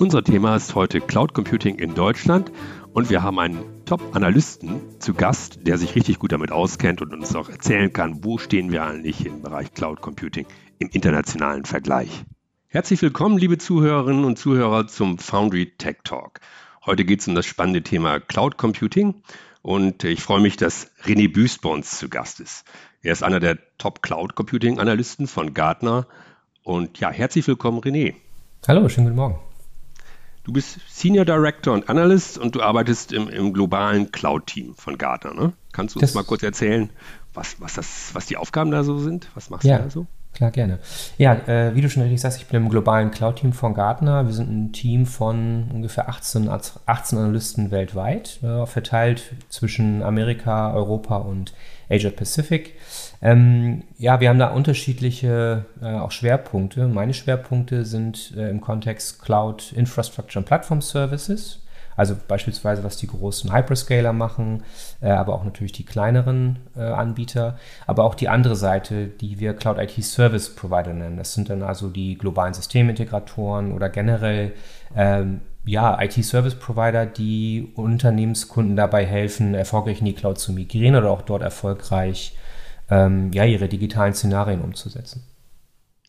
Unser Thema ist heute Cloud Computing in Deutschland und wir haben einen Top-Analysten zu Gast, der sich richtig gut damit auskennt und uns auch erzählen kann, wo stehen wir eigentlich im Bereich Cloud Computing im internationalen Vergleich. Herzlich willkommen, liebe Zuhörerinnen und Zuhörer, zum Foundry Tech Talk. Heute geht es um das spannende Thema Cloud Computing und ich freue mich, dass René Büst bei uns zu Gast ist. Er ist einer der Top Cloud Computing Analysten von Gartner und ja, herzlich willkommen, René. Hallo, schönen guten Morgen. Du bist Senior Director und Analyst und du arbeitest im, im globalen Cloud-Team von Gartner. Ne? Kannst du uns das mal kurz erzählen, was, was, das, was die Aufgaben da so sind? Was machst ja, du da so? Klar, gerne. Ja, äh, wie du schon richtig sagst, ich bin im globalen Cloud-Team von Gartner. Wir sind ein Team von ungefähr 18, 18 Analysten weltweit, äh, verteilt zwischen Amerika, Europa und Asia Pacific. Ähm, ja, wir haben da unterschiedliche äh, auch Schwerpunkte. Meine Schwerpunkte sind äh, im Kontext Cloud Infrastructure und Platform Services. Also beispielsweise, was die großen Hyperscaler machen, äh, aber auch natürlich die kleineren äh, Anbieter, aber auch die andere Seite, die wir Cloud IT Service Provider nennen. Das sind dann also die globalen Systemintegratoren oder generell ähm, ja, IT-Service-Provider, die Unternehmenskunden dabei helfen, erfolgreich in die Cloud zu migrieren oder auch dort erfolgreich ähm, ja, ihre digitalen Szenarien umzusetzen.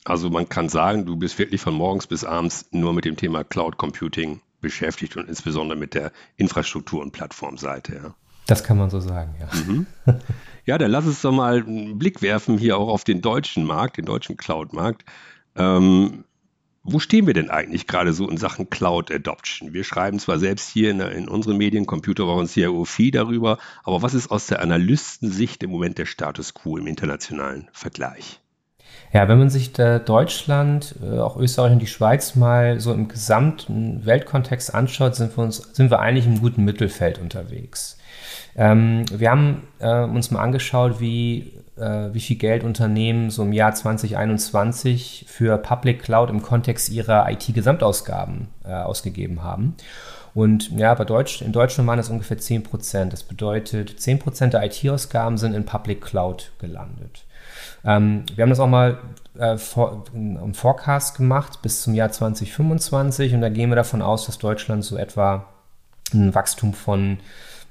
Also man kann sagen, du bist wirklich von morgens bis abends nur mit dem Thema Cloud Computing beschäftigt und insbesondere mit der Infrastruktur- und Plattformseite. Ja. Das kann man so sagen, ja. Mhm. Ja, dann lass uns doch mal einen Blick werfen hier auch auf den deutschen Markt, den deutschen Cloud-Markt. Ähm, wo stehen wir denn eigentlich gerade so in Sachen Cloud Adoption? Wir schreiben zwar selbst hier in, in unseren Medien, Computerwoche und CIO viel darüber, aber was ist aus der Analystensicht im Moment der Status quo im internationalen Vergleich? Ja, wenn man sich Deutschland, äh, auch Österreich und die Schweiz mal so im gesamten Weltkontext anschaut, sind wir, uns, sind wir eigentlich im guten Mittelfeld unterwegs. Ähm, wir haben äh, uns mal angeschaut, wie äh, wie viel Geld Unternehmen so im Jahr 2021 für Public Cloud im Kontext ihrer IT-Gesamtausgaben äh, ausgegeben haben. Und ja, bei Deutsch, in Deutschland waren das ungefähr 10 Prozent. Das bedeutet, 10 Prozent der IT-Ausgaben sind in Public Cloud gelandet. Ähm, wir haben das auch mal äh, vor, im Forecast gemacht bis zum Jahr 2025 und da gehen wir davon aus, dass Deutschland so etwa ein Wachstum von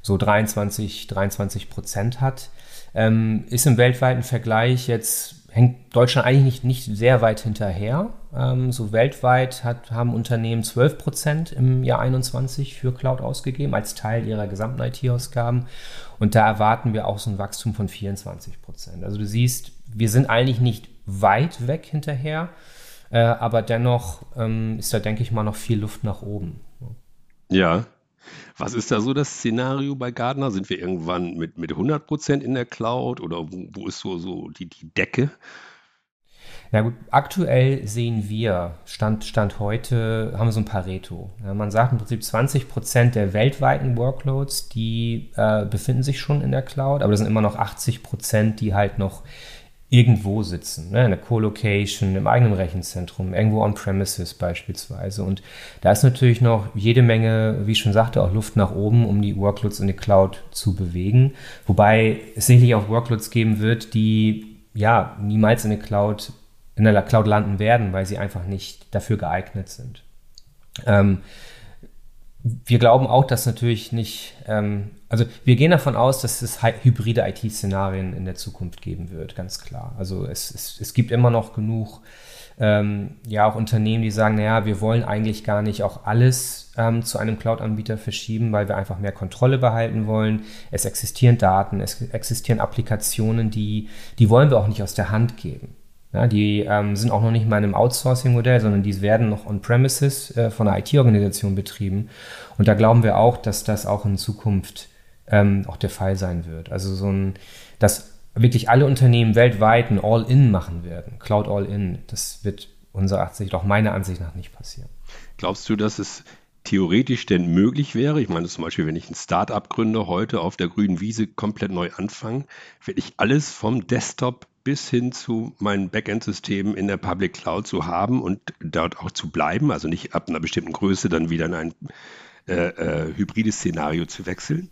so 23, 23 Prozent hat. Ähm, ist im weltweiten Vergleich jetzt, hängt Deutschland eigentlich nicht, nicht sehr weit hinterher. Ähm, so weltweit hat, haben Unternehmen 12 Prozent im Jahr 21 für Cloud ausgegeben, als Teil ihrer gesamten IT-Ausgaben. Und da erwarten wir auch so ein Wachstum von 24 Prozent. Also du siehst, wir sind eigentlich nicht weit weg hinterher, äh, aber dennoch ähm, ist da, denke ich mal, noch viel Luft nach oben. Ja, was ist da so das Szenario bei Gardner? Sind wir irgendwann mit, mit 100 Prozent in der Cloud oder wo, wo ist so, so die, die Decke? Ja gut, aktuell sehen wir, Stand, Stand heute, haben wir so ein Pareto. Ja, man sagt im Prinzip 20 Prozent der weltweiten Workloads, die äh, befinden sich schon in der Cloud, aber das sind immer noch 80 Prozent, die halt noch irgendwo sitzen, ne? in der Co-Location, im eigenen Rechenzentrum, irgendwo on-premises beispielsweise. Und da ist natürlich noch jede Menge, wie ich schon sagte, auch Luft nach oben, um die Workloads in die Cloud zu bewegen. Wobei es sicherlich auch Workloads geben wird, die ja niemals in der Cloud, in der Cloud landen werden, weil sie einfach nicht dafür geeignet sind. Ähm, wir glauben auch, dass natürlich nicht, ähm, also wir gehen davon aus, dass es hybride IT-Szenarien in der Zukunft geben wird, ganz klar. Also es, es, es gibt immer noch genug, ähm, ja, auch Unternehmen, die sagen, naja, wir wollen eigentlich gar nicht auch alles ähm, zu einem Cloud-Anbieter verschieben, weil wir einfach mehr Kontrolle behalten wollen. Es existieren Daten, es existieren Applikationen, die, die wollen wir auch nicht aus der Hand geben. Ja, die ähm, sind auch noch nicht mal in einem Outsourcing-Modell, sondern die werden noch on-premises äh, von einer IT-Organisation betrieben. Und da glauben wir auch, dass das auch in Zukunft ähm, auch der Fall sein wird. Also so ein, dass wirklich alle Unternehmen weltweit ein All-In machen werden, Cloud All-In, das wird unserer Ansicht, auch meiner Ansicht nach nicht passieren. Glaubst du, dass es theoretisch denn möglich wäre, ich meine zum Beispiel, wenn ich ein Startup gründe, heute auf der grünen Wiese komplett neu anfangen, werde ich alles vom Desktop bis hin zu meinen Backend-Systemen in der Public Cloud zu haben und dort auch zu bleiben, also nicht ab einer bestimmten Größe dann wieder in ein äh, äh, hybrides Szenario zu wechseln?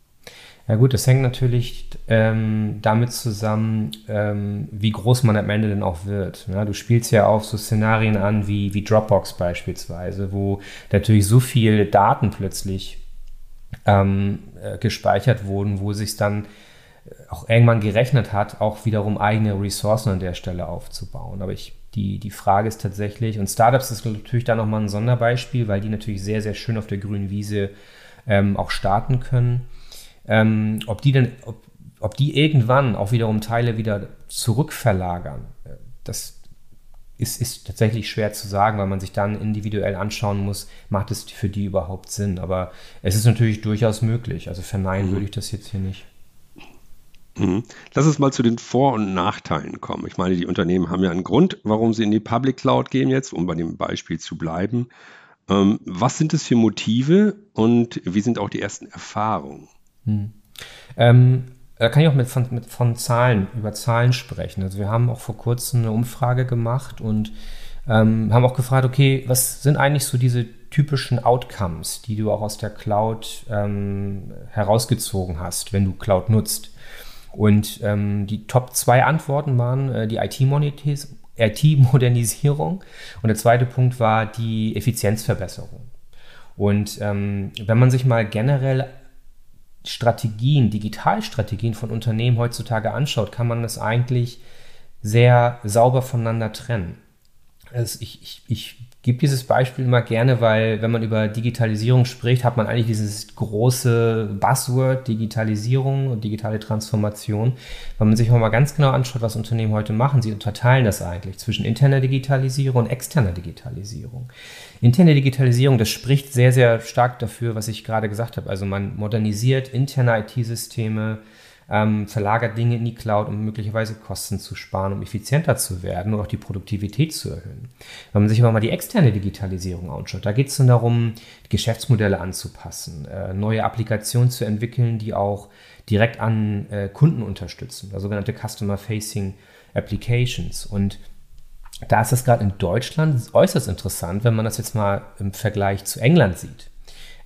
Ja gut, das hängt natürlich ähm, damit zusammen, ähm, wie groß man am Ende denn auch wird. Ja, du spielst ja auch so Szenarien an wie, wie Dropbox beispielsweise, wo natürlich so viele Daten plötzlich ähm, äh, gespeichert wurden, wo sich dann auch irgendwann gerechnet hat, auch wiederum eigene Ressourcen an der Stelle aufzubauen. Aber ich, die, die Frage ist tatsächlich, und Startups ist natürlich da nochmal ein Sonderbeispiel, weil die natürlich sehr, sehr schön auf der grünen Wiese ähm, auch starten können ähm, ob die denn, ob, ob die irgendwann auch wiederum Teile wieder zurückverlagern, äh, das ist, ist tatsächlich schwer zu sagen, weil man sich dann individuell anschauen muss, macht es für die überhaupt Sinn. Aber es ist natürlich durchaus möglich. Also verneinen mhm. würde ich das jetzt hier nicht. Mhm. Lass uns mal zu den Vor- und Nachteilen kommen. Ich meine, die Unternehmen haben ja einen Grund, warum sie in die Public Cloud gehen jetzt, um bei dem Beispiel zu bleiben. Ähm, was sind es für Motive und wie sind auch die ersten Erfahrungen? Hm. Ähm, da kann ich auch mit von, mit von Zahlen, über Zahlen sprechen. Also wir haben auch vor kurzem eine Umfrage gemacht und ähm, haben auch gefragt, okay, was sind eigentlich so diese typischen Outcomes, die du auch aus der Cloud ähm, herausgezogen hast, wenn du Cloud nutzt? Und ähm, die Top zwei Antworten waren äh, die IT-Modernisierung und der zweite Punkt war die Effizienzverbesserung. Und ähm, wenn man sich mal generell Strategien, Digitalstrategien von Unternehmen heutzutage anschaut, kann man das eigentlich sehr sauber voneinander trennen. Also ich, ich, ich gebe dieses Beispiel immer gerne, weil wenn man über Digitalisierung spricht, hat man eigentlich dieses große Buzzword Digitalisierung und digitale Transformation. Wenn man sich mal ganz genau anschaut, was Unternehmen heute machen, sie unterteilen das eigentlich zwischen interner Digitalisierung und externer Digitalisierung. Interne Digitalisierung, das spricht sehr, sehr stark dafür, was ich gerade gesagt habe. Also man modernisiert interne IT-Systeme, ähm, verlagert Dinge in die Cloud, um möglicherweise Kosten zu sparen, um effizienter zu werden und auch die Produktivität zu erhöhen. Wenn man sich aber mal die externe Digitalisierung anschaut, da geht es dann darum, Geschäftsmodelle anzupassen, äh, neue Applikationen zu entwickeln, die auch direkt an äh, Kunden unterstützen, also sogenannte Customer-Facing Applications. Und da ist es gerade in Deutschland äußerst interessant, wenn man das jetzt mal im Vergleich zu England sieht.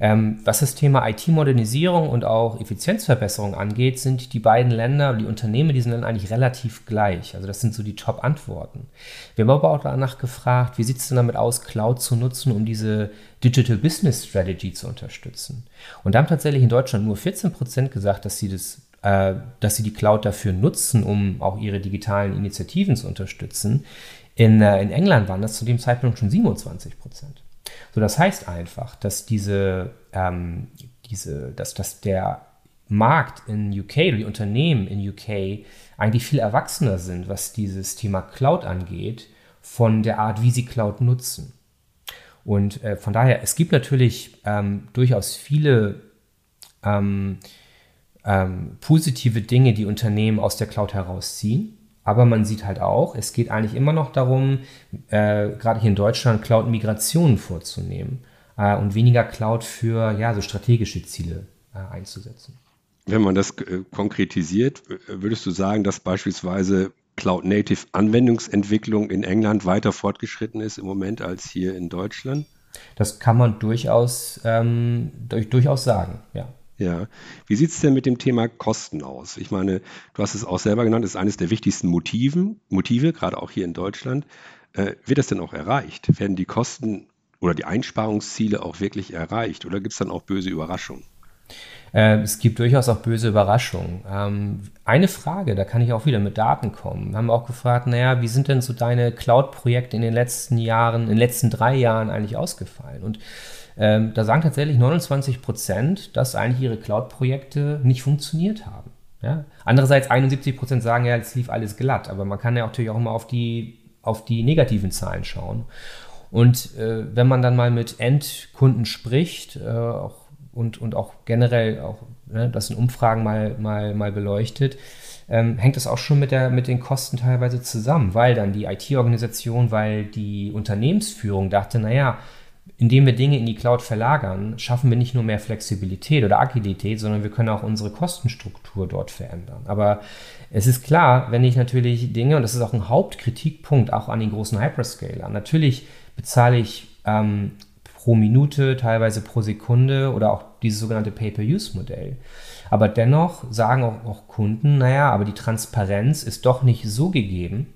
Ähm, was das Thema IT-Modernisierung und auch Effizienzverbesserung angeht, sind die beiden Länder, die Unternehmen, die sind dann eigentlich relativ gleich. Also das sind so die Top-Antworten. Wir haben aber auch danach gefragt, wie sieht es denn damit aus, Cloud zu nutzen, um diese Digital Business Strategy zu unterstützen. Und da haben tatsächlich in Deutschland nur 14 Prozent gesagt, dass sie das äh, dass sie die Cloud dafür nutzen, um auch ihre digitalen Initiativen zu unterstützen. In, äh, in England waren das zu dem Zeitpunkt schon 27 Prozent. So, das heißt einfach, dass diese, ähm, diese, dass, dass der Markt in UK die Unternehmen in UK eigentlich viel erwachsener sind, was dieses Thema Cloud angeht, von der Art, wie sie Cloud nutzen. Und äh, von daher, es gibt natürlich ähm, durchaus viele ähm, ähm, positive Dinge, die Unternehmen aus der Cloud herausziehen. Aber man sieht halt auch, es geht eigentlich immer noch darum, äh, gerade hier in Deutschland Cloud-Migrationen vorzunehmen äh, und weniger Cloud für ja, so strategische Ziele äh, einzusetzen. Wenn man das äh, konkretisiert, würdest du sagen, dass beispielsweise Cloud-Native-Anwendungsentwicklung in England weiter fortgeschritten ist im Moment als hier in Deutschland? Das kann man durchaus, ähm, durch, durchaus sagen, ja. Ja. Wie sieht es denn mit dem Thema Kosten aus? Ich meine, du hast es auch selber genannt, ist eines der wichtigsten Motiven, Motive, gerade auch hier in Deutschland. Äh, wird das denn auch erreicht? Werden die Kosten oder die Einsparungsziele auch wirklich erreicht? Oder gibt es dann auch böse Überraschungen? Äh, es gibt durchaus auch böse Überraschungen. Ähm, eine Frage, da kann ich auch wieder mit Daten kommen. Wir haben auch gefragt, naja, wie sind denn so deine Cloud-Projekte in den letzten Jahren, in den letzten drei Jahren eigentlich ausgefallen? Und ähm, da sagen tatsächlich 29 Prozent, dass eigentlich ihre Cloud-Projekte nicht funktioniert haben. Ja? Andererseits 71 Prozent sagen ja, es lief alles glatt, aber man kann ja natürlich auch immer auf die, auf die negativen Zahlen schauen. Und äh, wenn man dann mal mit Endkunden spricht äh, auch, und, und auch generell auch ne, das in Umfragen mal, mal, mal beleuchtet, ähm, hängt das auch schon mit, der, mit den Kosten teilweise zusammen, weil dann die IT-Organisation, weil die Unternehmensführung dachte, naja, indem wir Dinge in die Cloud verlagern, schaffen wir nicht nur mehr Flexibilität oder Agilität, sondern wir können auch unsere Kostenstruktur dort verändern. Aber es ist klar, wenn ich natürlich Dinge, und das ist auch ein Hauptkritikpunkt auch an den großen Hyperscaler, natürlich bezahle ich ähm, pro Minute, teilweise pro Sekunde oder auch dieses sogenannte Pay-per-Use-Modell. Aber dennoch sagen auch, auch Kunden, naja, aber die Transparenz ist doch nicht so gegeben,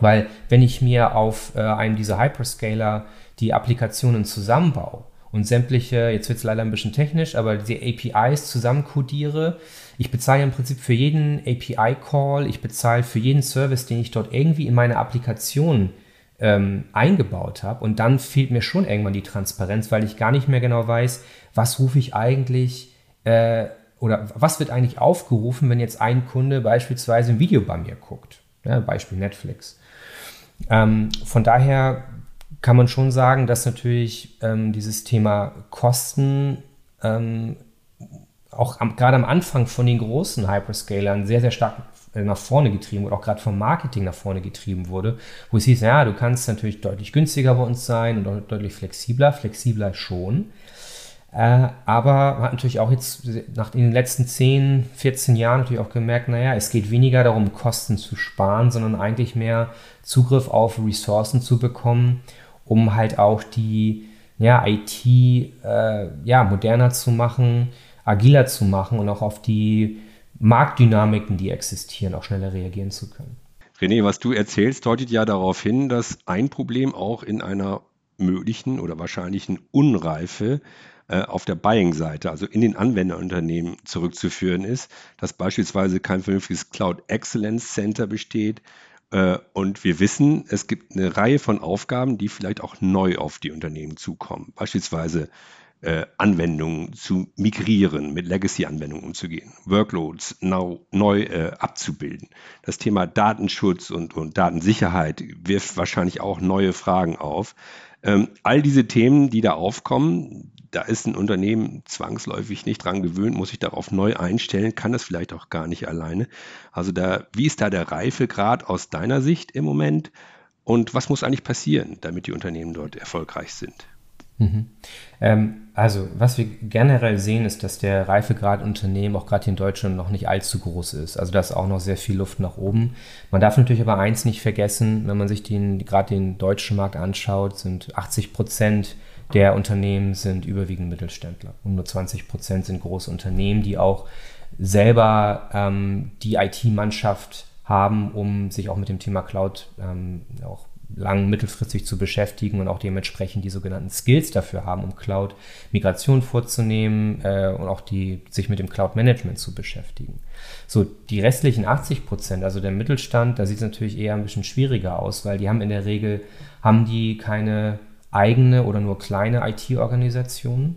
weil wenn ich mir auf äh, einem dieser Hyperscaler die Applikationen zusammenbaue und sämtliche, jetzt wird es leider ein bisschen technisch, aber die APIs zusammenkodiere, ich bezahle im Prinzip für jeden API-Call, ich bezahle für jeden Service, den ich dort irgendwie in meine Applikation ähm, eingebaut habe. Und dann fehlt mir schon irgendwann die Transparenz, weil ich gar nicht mehr genau weiß, was rufe ich eigentlich äh, oder was wird eigentlich aufgerufen, wenn jetzt ein Kunde beispielsweise ein Video bei mir guckt. Ja, Beispiel Netflix. Ähm, von daher kann man schon sagen, dass natürlich ähm, dieses Thema Kosten ähm, auch am, gerade am Anfang von den großen Hyperscalern sehr, sehr stark äh, nach vorne getrieben wurde, auch gerade vom Marketing nach vorne getrieben wurde, wo es hieß, ja, du kannst natürlich deutlich günstiger bei uns sein und deutlich flexibler, flexibler schon. Äh, aber man hat natürlich auch jetzt nach in den letzten 10, 14 Jahren natürlich auch gemerkt, naja, es geht weniger darum, Kosten zu sparen, sondern eigentlich mehr Zugriff auf Ressourcen zu bekommen, um halt auch die ja, IT äh, ja, moderner zu machen, agiler zu machen und auch auf die Marktdynamiken, die existieren, auch schneller reagieren zu können. René, was du erzählst, deutet ja darauf hin, dass ein Problem auch in einer möglichen oder wahrscheinlichen Unreife äh, auf der Buying-Seite, also in den Anwenderunternehmen zurückzuführen ist, dass beispielsweise kein vernünftiges Cloud Excellence Center besteht. Äh, und wir wissen, es gibt eine Reihe von Aufgaben, die vielleicht auch neu auf die Unternehmen zukommen. Beispielsweise äh, Anwendungen zu migrieren, mit Legacy-Anwendungen umzugehen, Workloads neu, neu äh, abzubilden. Das Thema Datenschutz und, und Datensicherheit wirft wahrscheinlich auch neue Fragen auf. Ähm, all diese Themen, die da aufkommen, da ist ein Unternehmen zwangsläufig nicht dran gewöhnt, muss sich darauf neu einstellen, kann das vielleicht auch gar nicht alleine. Also da, wie ist da der Reifegrad aus deiner Sicht im Moment? Und was muss eigentlich passieren, damit die Unternehmen dort erfolgreich sind? Mhm. Ähm, also, was wir generell sehen, ist, dass der Reifegrad Unternehmen auch gerade in Deutschland noch nicht allzu groß ist. Also, da ist auch noch sehr viel Luft nach oben. Man darf natürlich aber eins nicht vergessen, wenn man sich den, gerade den deutschen Markt anschaut, sind 80 Prozent der Unternehmen sind überwiegend Mittelständler und nur 20 Prozent sind große Unternehmen, die auch selber ähm, die IT-Mannschaft haben, um sich auch mit dem Thema Cloud ähm, auch lang mittelfristig zu beschäftigen und auch dementsprechend die sogenannten Skills dafür haben, um Cloud-Migration vorzunehmen äh, und auch die, sich mit dem Cloud-Management zu beschäftigen. So, die restlichen 80 Prozent, also der Mittelstand, da sieht es natürlich eher ein bisschen schwieriger aus, weil die haben in der Regel, haben die keine eigene oder nur kleine IT-Organisationen,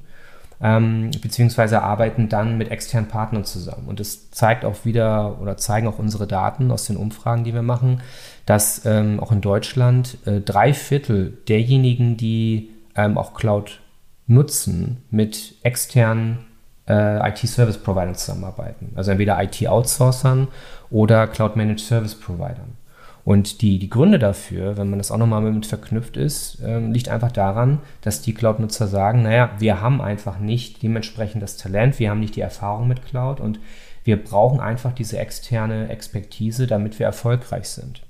ähm, beziehungsweise arbeiten dann mit externen Partnern zusammen. Und das zeigt auch wieder oder zeigen auch unsere Daten aus den Umfragen, die wir machen, dass ähm, auch in Deutschland äh, drei Viertel derjenigen, die ähm, auch Cloud nutzen, mit externen äh, IT-Service-Providern zusammenarbeiten. Also entweder IT-Outsourcern oder Cloud-Managed Service-Providern. Und die, die Gründe dafür, wenn man das auch nochmal mit verknüpft ist, ähm, liegt einfach daran, dass die Cloud-Nutzer sagen, naja, wir haben einfach nicht dementsprechend das Talent, wir haben nicht die Erfahrung mit Cloud und wir brauchen einfach diese externe Expertise, damit wir erfolgreich sind.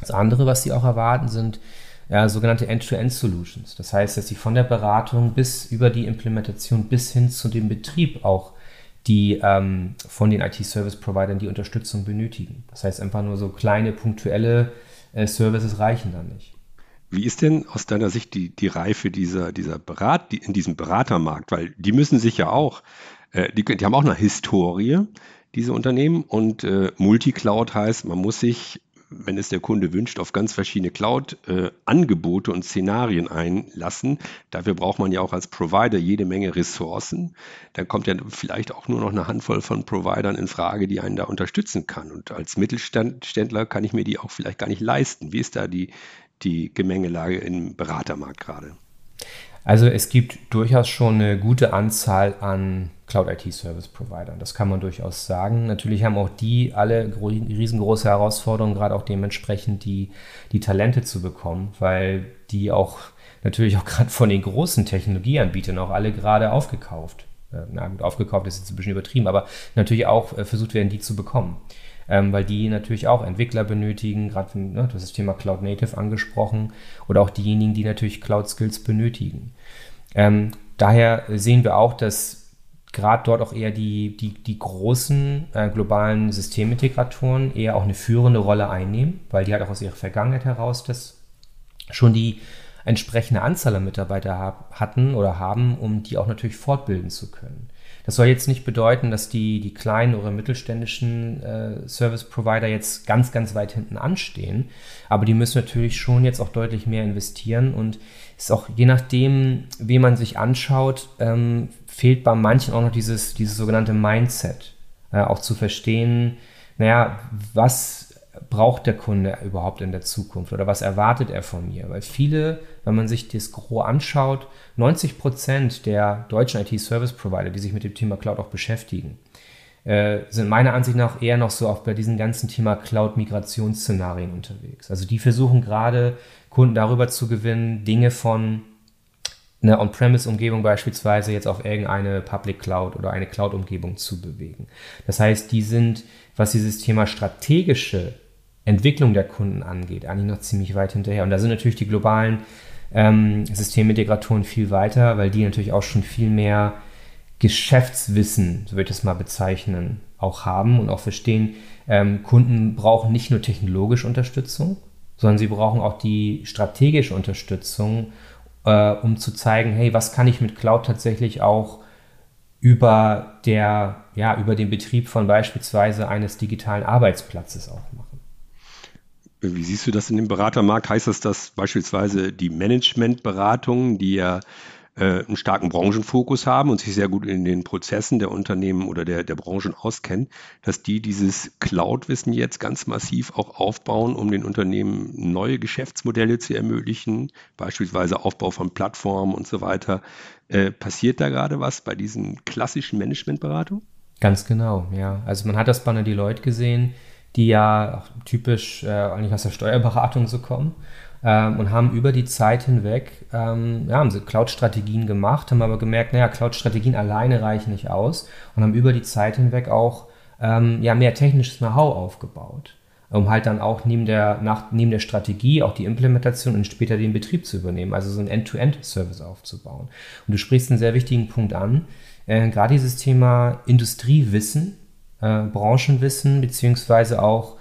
Das andere, was sie auch erwarten, sind ja, sogenannte End-to-End-Solutions. Das heißt, dass sie von der Beratung bis über die Implementation bis hin zu dem Betrieb auch die ähm, von den IT-Service-Providern die Unterstützung benötigen. Das heißt, einfach nur so kleine punktuelle äh, Services reichen dann nicht. Wie ist denn aus deiner Sicht die, die Reife dieser, dieser Berat, die, in diesem Beratermarkt? Weil die müssen sich ja auch, äh, die, die haben auch eine Historie, diese Unternehmen. Und äh, Multicloud heißt, man muss sich wenn es der Kunde wünscht, auf ganz verschiedene Cloud-Angebote und Szenarien einlassen. Dafür braucht man ja auch als Provider jede Menge Ressourcen. Dann kommt ja vielleicht auch nur noch eine Handvoll von Providern in Frage, die einen da unterstützen kann. Und als Mittelständler kann ich mir die auch vielleicht gar nicht leisten. Wie ist da die, die Gemengelage im Beratermarkt gerade? Also es gibt durchaus schon eine gute Anzahl an Cloud IT Service Providern. Das kann man durchaus sagen. Natürlich haben auch die alle riesengroße Herausforderungen, gerade auch dementsprechend die, die Talente zu bekommen, weil die auch natürlich auch gerade von den großen Technologieanbietern auch alle gerade aufgekauft. Äh, na gut, aufgekauft ist jetzt ein bisschen übertrieben, aber natürlich auch äh, versucht werden, die zu bekommen. Ähm, weil die natürlich auch Entwickler benötigen, gerade ne, das Thema Cloud Native angesprochen, oder auch diejenigen, die natürlich Cloud Skills benötigen. Ähm, daher sehen wir auch, dass gerade dort auch eher die, die, die großen äh, globalen Systemintegratoren eher auch eine führende Rolle einnehmen, weil die halt auch aus ihrer Vergangenheit heraus das schon die entsprechende Anzahl an Mitarbeiter hatten oder haben, um die auch natürlich fortbilden zu können. Das soll jetzt nicht bedeuten, dass die, die kleinen oder mittelständischen äh, Service Provider jetzt ganz, ganz weit hinten anstehen, aber die müssen natürlich schon jetzt auch deutlich mehr investieren und ist auch je nachdem, wie man sich anschaut, ähm, fehlt bei manchen auch noch dieses, dieses sogenannte Mindset, äh, auch zu verstehen, naja, was braucht der Kunde überhaupt in der Zukunft oder was erwartet er von mir? Weil viele, wenn man sich das Gros anschaut, 90 Prozent der deutschen IT-Service-Provider, die sich mit dem Thema Cloud auch beschäftigen, äh, sind meiner Ansicht nach eher noch so auch bei diesem ganzen Thema Cloud-Migrationsszenarien unterwegs. Also die versuchen gerade Kunden darüber zu gewinnen, Dinge von einer On-Premise-Umgebung beispielsweise jetzt auf irgendeine Public Cloud oder eine Cloud-Umgebung zu bewegen. Das heißt, die sind, was dieses Thema strategische Entwicklung der Kunden angeht, eigentlich noch ziemlich weit hinterher. Und da sind natürlich die globalen ähm, Systemintegratoren viel weiter, weil die natürlich auch schon viel mehr Geschäftswissen, so würde ich es mal bezeichnen, auch haben und auch verstehen, ähm, Kunden brauchen nicht nur technologische Unterstützung, sondern sie brauchen auch die strategische Unterstützung, äh, um zu zeigen, hey, was kann ich mit Cloud tatsächlich auch über der, ja, über den Betrieb von beispielsweise eines digitalen Arbeitsplatzes auch machen. Wie siehst du das in dem Beratermarkt? Heißt das, dass beispielsweise die Managementberatungen, die ja äh, einen starken Branchenfokus haben und sich sehr gut in den Prozessen der Unternehmen oder der, der Branchen auskennen, dass die dieses Cloud-Wissen jetzt ganz massiv auch aufbauen, um den Unternehmen neue Geschäftsmodelle zu ermöglichen, beispielsweise Aufbau von Plattformen und so weiter. Äh, passiert da gerade was bei diesen klassischen Managementberatungen? Ganz genau, ja. Also man hat das bei einer Deloitte gesehen, die ja typisch äh, eigentlich aus der Steuerberatung so kommen ähm, und haben über die Zeit hinweg, ähm, ja, haben sie Cloud-Strategien gemacht, haben aber gemerkt, naja, Cloud-Strategien alleine reichen nicht aus und haben über die Zeit hinweg auch ähm, ja, mehr technisches Know-how aufgebaut um halt dann auch neben der, nach, neben der Strategie auch die Implementation und später den Betrieb zu übernehmen, also so einen End-to-End-Service aufzubauen. Und du sprichst einen sehr wichtigen Punkt an, äh, gerade dieses Thema Industriewissen äh, Branchenwissen beziehungsweise auch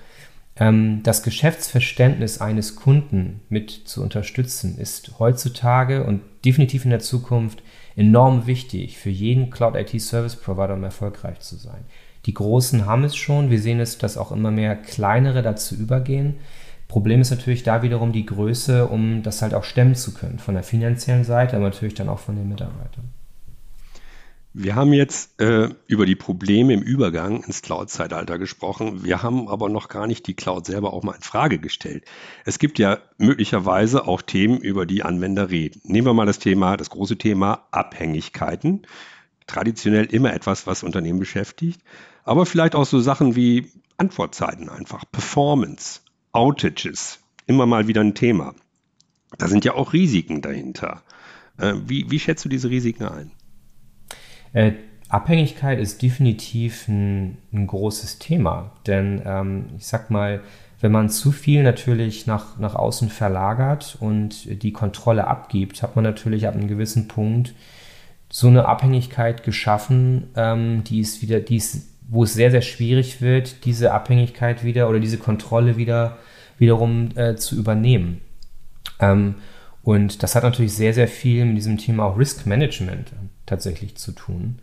das Geschäftsverständnis eines Kunden mit zu unterstützen, ist heutzutage und definitiv in der Zukunft enorm wichtig für jeden Cloud IT Service Provider, um erfolgreich zu sein. Die Großen haben es schon. Wir sehen es, dass auch immer mehr kleinere dazu übergehen. Problem ist natürlich da wiederum die Größe, um das halt auch stemmen zu können. Von der finanziellen Seite, aber natürlich dann auch von den Mitarbeitern. Wir haben jetzt äh, über die Probleme im Übergang ins Cloud-Zeitalter gesprochen. Wir haben aber noch gar nicht die Cloud selber auch mal in Frage gestellt. Es gibt ja möglicherweise auch Themen, über die Anwender reden. Nehmen wir mal das Thema, das große Thema Abhängigkeiten. Traditionell immer etwas, was Unternehmen beschäftigt. Aber vielleicht auch so Sachen wie Antwortzeiten einfach, Performance, Outages, immer mal wieder ein Thema. Da sind ja auch Risiken dahinter. Äh, wie, wie schätzt du diese Risiken ein? Äh, Abhängigkeit ist definitiv ein, ein großes Thema, denn ähm, ich sag mal, wenn man zu viel natürlich nach, nach außen verlagert und die Kontrolle abgibt, hat man natürlich ab einem gewissen Punkt so eine Abhängigkeit geschaffen, ähm, die ist wieder, die ist, wo es sehr, sehr schwierig wird, diese Abhängigkeit wieder oder diese Kontrolle wieder wiederum äh, zu übernehmen. Ähm, und das hat natürlich sehr, sehr viel mit diesem Thema auch Risk Management tatsächlich zu tun.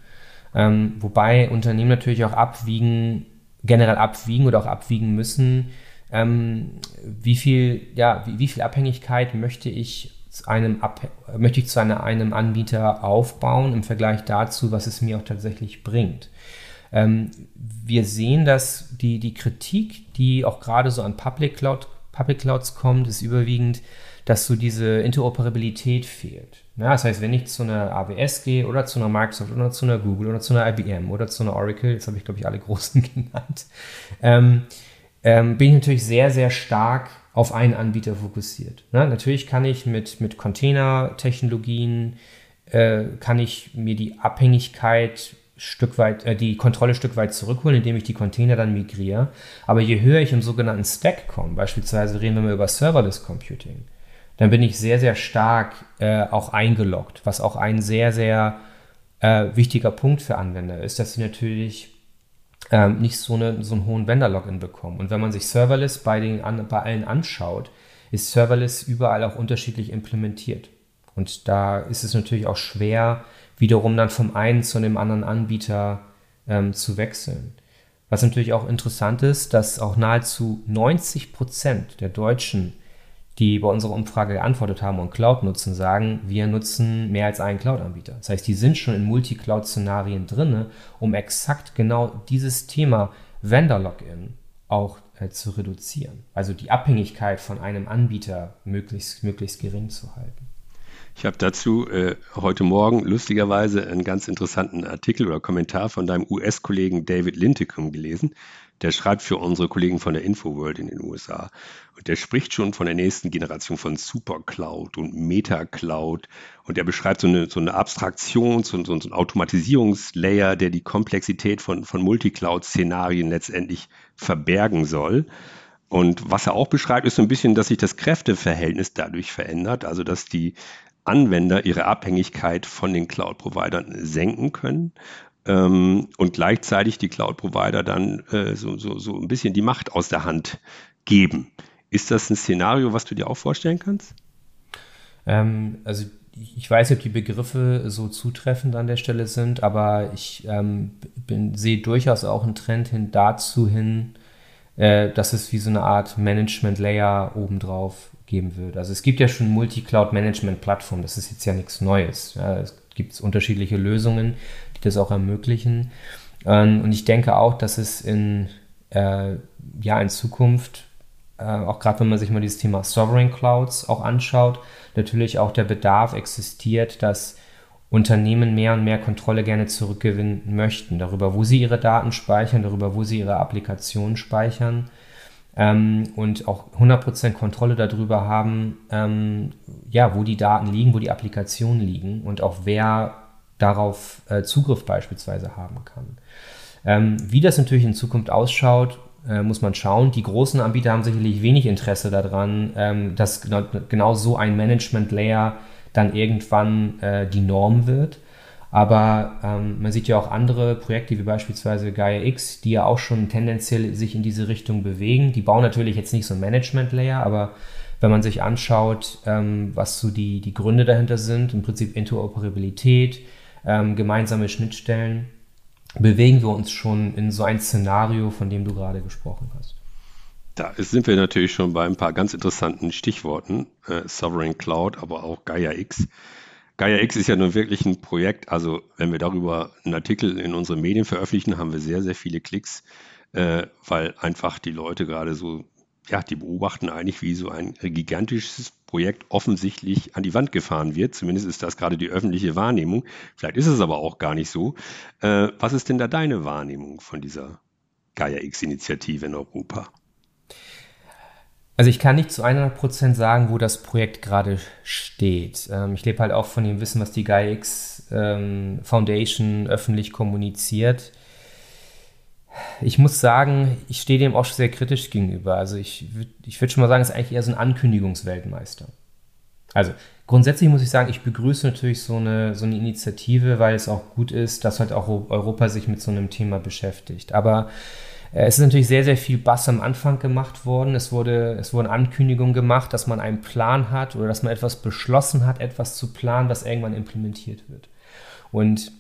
Ähm, wobei Unternehmen natürlich auch abwiegen, generell abwiegen oder auch abwiegen müssen, ähm, wie viel, ja, wie, wie, viel Abhängigkeit möchte ich zu einem, Ab möchte ich zu einer, einem Anbieter aufbauen im Vergleich dazu, was es mir auch tatsächlich bringt. Ähm, wir sehen, dass die, die Kritik, die auch gerade so an Public, Cloud, Public Clouds kommt, ist überwiegend, dass so diese Interoperabilität fehlt. Ja, das heißt, wenn ich zu einer AWS gehe oder zu einer Microsoft oder zu einer Google oder zu einer IBM oder zu einer Oracle, jetzt habe ich glaube ich alle großen genannt, ähm, ähm, bin ich natürlich sehr, sehr stark auf einen Anbieter fokussiert. Ja, natürlich kann ich mit, mit Container-Technologien, äh, kann ich mir die Abhängigkeit Stück weit, äh, die Kontrolle Stück weit zurückholen, indem ich die Container dann migriere. Aber je höher ich im sogenannten Stack komme, beispielsweise reden wir mal über Serverless Computing, dann bin ich sehr, sehr stark äh, auch eingeloggt, was auch ein sehr, sehr äh, wichtiger Punkt für Anwender ist, dass sie natürlich ähm, nicht so, eine, so einen hohen Vendor-Login bekommen. Und wenn man sich Serverless bei, den, an, bei allen anschaut, ist Serverless überall auch unterschiedlich implementiert. Und da ist es natürlich auch schwer, wiederum dann vom einen zu dem anderen Anbieter ähm, zu wechseln. Was natürlich auch interessant ist, dass auch nahezu 90 Prozent der Deutschen, die bei unserer Umfrage geantwortet haben und Cloud nutzen, sagen, wir nutzen mehr als einen Cloud-Anbieter. Das heißt, die sind schon in Multi-Cloud-Szenarien drin, um exakt genau dieses Thema Vendor-Login auch äh, zu reduzieren. Also die Abhängigkeit von einem Anbieter möglichst, möglichst gering zu halten. Ich habe dazu äh, heute Morgen lustigerweise einen ganz interessanten Artikel oder Kommentar von deinem US-Kollegen David Linticum gelesen. Der schreibt für unsere Kollegen von der Infoworld in den USA. Und der spricht schon von der nächsten Generation von Supercloud und Metacloud. Und er beschreibt so eine, so eine Abstraktions- und so, so ein Automatisierungslayer, der die Komplexität von, von Multicloud-Szenarien letztendlich verbergen soll. Und was er auch beschreibt, ist so ein bisschen, dass sich das Kräfteverhältnis dadurch verändert, also dass die Anwender ihre Abhängigkeit von den Cloud-Providern senken können ähm, und gleichzeitig die Cloud-Provider dann äh, so, so, so ein bisschen die Macht aus der Hand geben. Ist das ein Szenario, was du dir auch vorstellen kannst? Ähm, also ich weiß nicht, ob die Begriffe so zutreffend an der Stelle sind, aber ich ähm, bin, sehe durchaus auch einen Trend hin dazu hin, äh, dass es wie so eine Art Management-Layer obendrauf geben wird. Also es gibt ja schon Multi-Cloud-Management-Plattformen, das ist jetzt ja nichts Neues. Ja, es gibt unterschiedliche Lösungen, das auch ermöglichen. Ähm, und ich denke auch, dass es in, äh, ja, in Zukunft, äh, auch gerade wenn man sich mal dieses Thema Sovereign Clouds auch anschaut, natürlich auch der Bedarf existiert, dass Unternehmen mehr und mehr Kontrolle gerne zurückgewinnen möchten, darüber, wo sie ihre Daten speichern, darüber, wo sie ihre Applikationen speichern ähm, und auch 100% Kontrolle darüber haben, ähm, ja, wo die Daten liegen, wo die Applikationen liegen und auch wer darauf äh, Zugriff beispielsweise haben kann. Ähm, wie das natürlich in Zukunft ausschaut, äh, muss man schauen. Die großen Anbieter haben sicherlich wenig Interesse daran, ähm, dass genau, genau, so ein Management-Layer dann irgendwann äh, die Norm wird. Aber ähm, man sieht ja auch andere Projekte, wie beispielsweise Gaia X, die ja auch schon tendenziell sich in diese Richtung bewegen. Die bauen natürlich jetzt nicht so ein Management-Layer, aber wenn man sich anschaut, ähm, was so die, die Gründe dahinter sind, im Prinzip Interoperabilität, ähm, gemeinsame Schnittstellen, bewegen wir uns schon in so ein Szenario, von dem du gerade gesprochen hast. Da sind wir natürlich schon bei ein paar ganz interessanten Stichworten. Äh, Sovereign Cloud, aber auch Gaia X. Gaia X ist ja nun wirklich ein Projekt, also wenn wir darüber einen Artikel in unseren Medien veröffentlichen, haben wir sehr, sehr viele Klicks, äh, weil einfach die Leute gerade so, ja, die beobachten eigentlich, wie so ein gigantisches Projekt offensichtlich an die Wand gefahren wird. Zumindest ist das gerade die öffentliche Wahrnehmung. Vielleicht ist es aber auch gar nicht so. Äh, was ist denn da deine Wahrnehmung von dieser Gaia X-Initiative in Europa? Also ich kann nicht zu 100% sagen, wo das Projekt gerade steht. Ähm, ich lebe halt auch von dem Wissen, was die GaiaX ähm, Foundation öffentlich kommuniziert. Ich muss sagen, ich stehe dem auch sehr kritisch gegenüber. Also ich, ich würde schon mal sagen, es ist eigentlich eher so ein Ankündigungsweltmeister. Also grundsätzlich muss ich sagen, ich begrüße natürlich so eine, so eine Initiative, weil es auch gut ist, dass halt auch Europa sich mit so einem Thema beschäftigt. Aber äh, es ist natürlich sehr, sehr viel Bass am Anfang gemacht worden. Es, wurde, es wurden Ankündigungen gemacht, dass man einen Plan hat oder dass man etwas beschlossen hat, etwas zu planen, was irgendwann implementiert wird. Und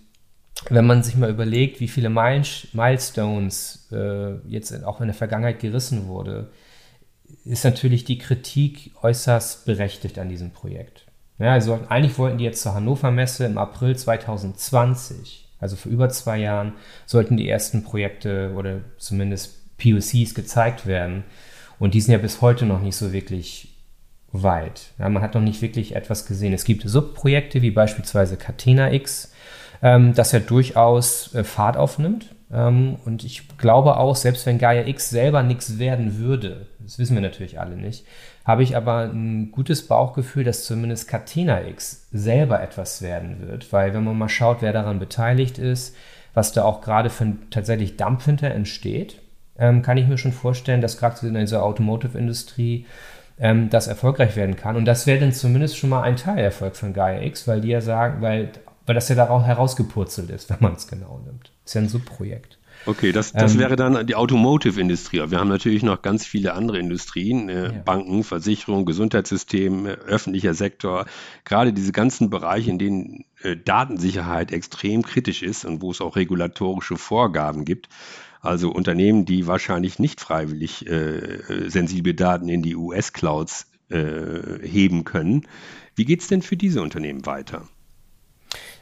wenn man sich mal überlegt, wie viele Milestones äh, jetzt auch in der Vergangenheit gerissen wurde, ist natürlich die Kritik äußerst berechtigt an diesem Projekt. Ja, also eigentlich wollten die jetzt zur Hannover Messe im April 2020 also vor über zwei Jahren, sollten die ersten Projekte oder zumindest POCs gezeigt werden. Und die sind ja bis heute noch nicht so wirklich weit. Ja, man hat noch nicht wirklich etwas gesehen. Es gibt Subprojekte wie beispielsweise Catena X, ähm, das ja durchaus äh, Fahrt aufnimmt. Ähm, und ich glaube auch, selbst wenn Gaia X selber nichts werden würde, das wissen wir natürlich alle nicht, habe ich aber ein gutes Bauchgefühl, dass zumindest Catena X selber etwas werden wird, weil wenn man mal schaut, wer daran beteiligt ist, was da auch gerade für tatsächlich Dampf hinter entsteht, ähm, kann ich mir schon vorstellen, dass gerade in dieser Automotive-Industrie ähm, das erfolgreich werden kann. Und das wäre dann zumindest schon mal ein Teilerfolg von Gaia X, weil die ja sagen, weil weil das ja daraus herausgepurzelt ist, wenn man es genau nimmt. Ist ja ein Subprojekt. Okay, das, das ähm, wäre dann die Automotive-Industrie. Wir haben natürlich noch ganz viele andere Industrien, äh, ja. Banken, Versicherung, Gesundheitssystem, äh, öffentlicher Sektor. Gerade diese ganzen Bereiche, in denen äh, Datensicherheit extrem kritisch ist und wo es auch regulatorische Vorgaben gibt. Also Unternehmen, die wahrscheinlich nicht freiwillig äh, sensible Daten in die US-Clouds äh, heben können. Wie geht es denn für diese Unternehmen weiter?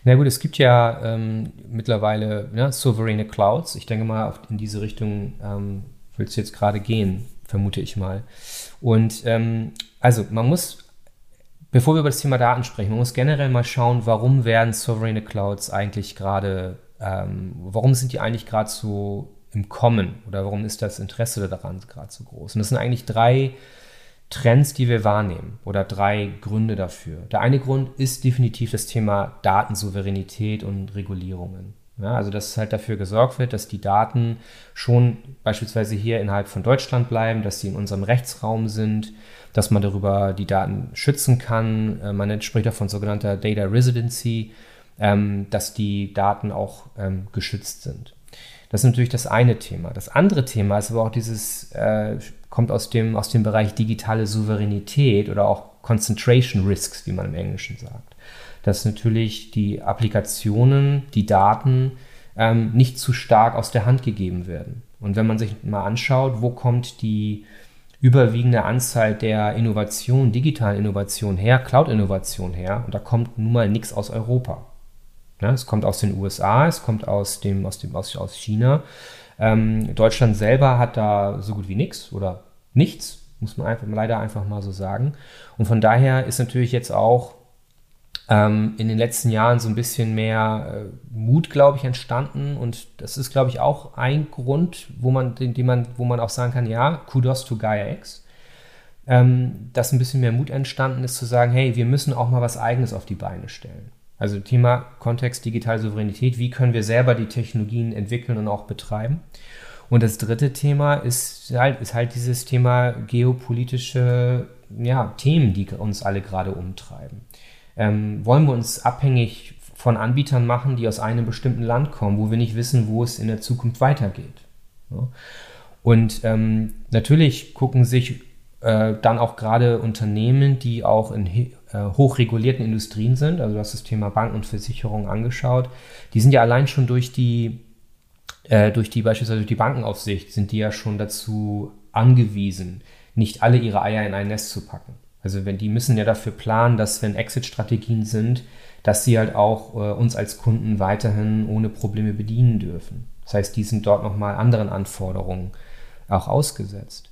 Na gut, es gibt ja ähm, mittlerweile ne, souveräne Clouds. Ich denke mal, in diese Richtung ähm, willst du jetzt gerade gehen, vermute ich mal. Und ähm, also man muss, bevor wir über das Thema Daten sprechen, man muss generell mal schauen, warum werden souveräne Clouds eigentlich gerade, ähm, warum sind die eigentlich gerade so im Kommen oder warum ist das Interesse daran gerade so groß? Und das sind eigentlich drei Trends, die wir wahrnehmen oder drei Gründe dafür. Der eine Grund ist definitiv das Thema Datensouveränität und Regulierungen. Ja, also dass halt dafür gesorgt wird, dass die Daten schon beispielsweise hier innerhalb von Deutschland bleiben, dass sie in unserem Rechtsraum sind, dass man darüber die Daten schützen kann. Äh, man spricht auch von sogenannter Data Residency, ähm, dass die Daten auch ähm, geschützt sind. Das ist natürlich das eine Thema. Das andere Thema ist aber auch dieses äh, kommt aus dem, aus dem Bereich digitale Souveränität oder auch Concentration Risks, wie man im Englischen sagt. Dass natürlich die Applikationen, die Daten ähm, nicht zu stark aus der Hand gegeben werden. Und wenn man sich mal anschaut, wo kommt die überwiegende Anzahl der Innovation, digitalen Innovation her, Cloud-Innovation her, und da kommt nun mal nichts aus Europa. Ja, es kommt aus den USA, es kommt aus, dem, aus, dem, aus, aus China. Ähm, Deutschland selber hat da so gut wie nichts oder nichts, muss man einfach, leider einfach mal so sagen. Und von daher ist natürlich jetzt auch ähm, in den letzten Jahren so ein bisschen mehr äh, Mut, glaube ich, entstanden. Und das ist, glaube ich, auch ein Grund, wo man, den, den man, wo man auch sagen kann, ja, Kudos to Gaia X. Ähm, dass ein bisschen mehr Mut entstanden ist, zu sagen, hey, wir müssen auch mal was Eigenes auf die Beine stellen. Also Thema Kontext digitale Souveränität, wie können wir selber die Technologien entwickeln und auch betreiben? Und das dritte Thema ist halt, ist halt dieses Thema geopolitische ja, Themen, die uns alle gerade umtreiben. Ähm, wollen wir uns abhängig von Anbietern machen, die aus einem bestimmten Land kommen, wo wir nicht wissen, wo es in der Zukunft weitergeht? Ja. Und ähm, natürlich gucken sich äh, dann auch gerade Unternehmen, die auch in hochregulierten Industrien sind, also du hast das Thema Banken und Versicherungen angeschaut, die sind ja allein schon durch die, äh, durch die beispielsweise durch die Bankenaufsicht, sind die ja schon dazu angewiesen, nicht alle ihre Eier in ein Nest zu packen. Also wenn die müssen ja dafür planen, dass wenn Exit-Strategien sind, dass sie halt auch äh, uns als Kunden weiterhin ohne Probleme bedienen dürfen. Das heißt, die sind dort nochmal anderen Anforderungen auch ausgesetzt.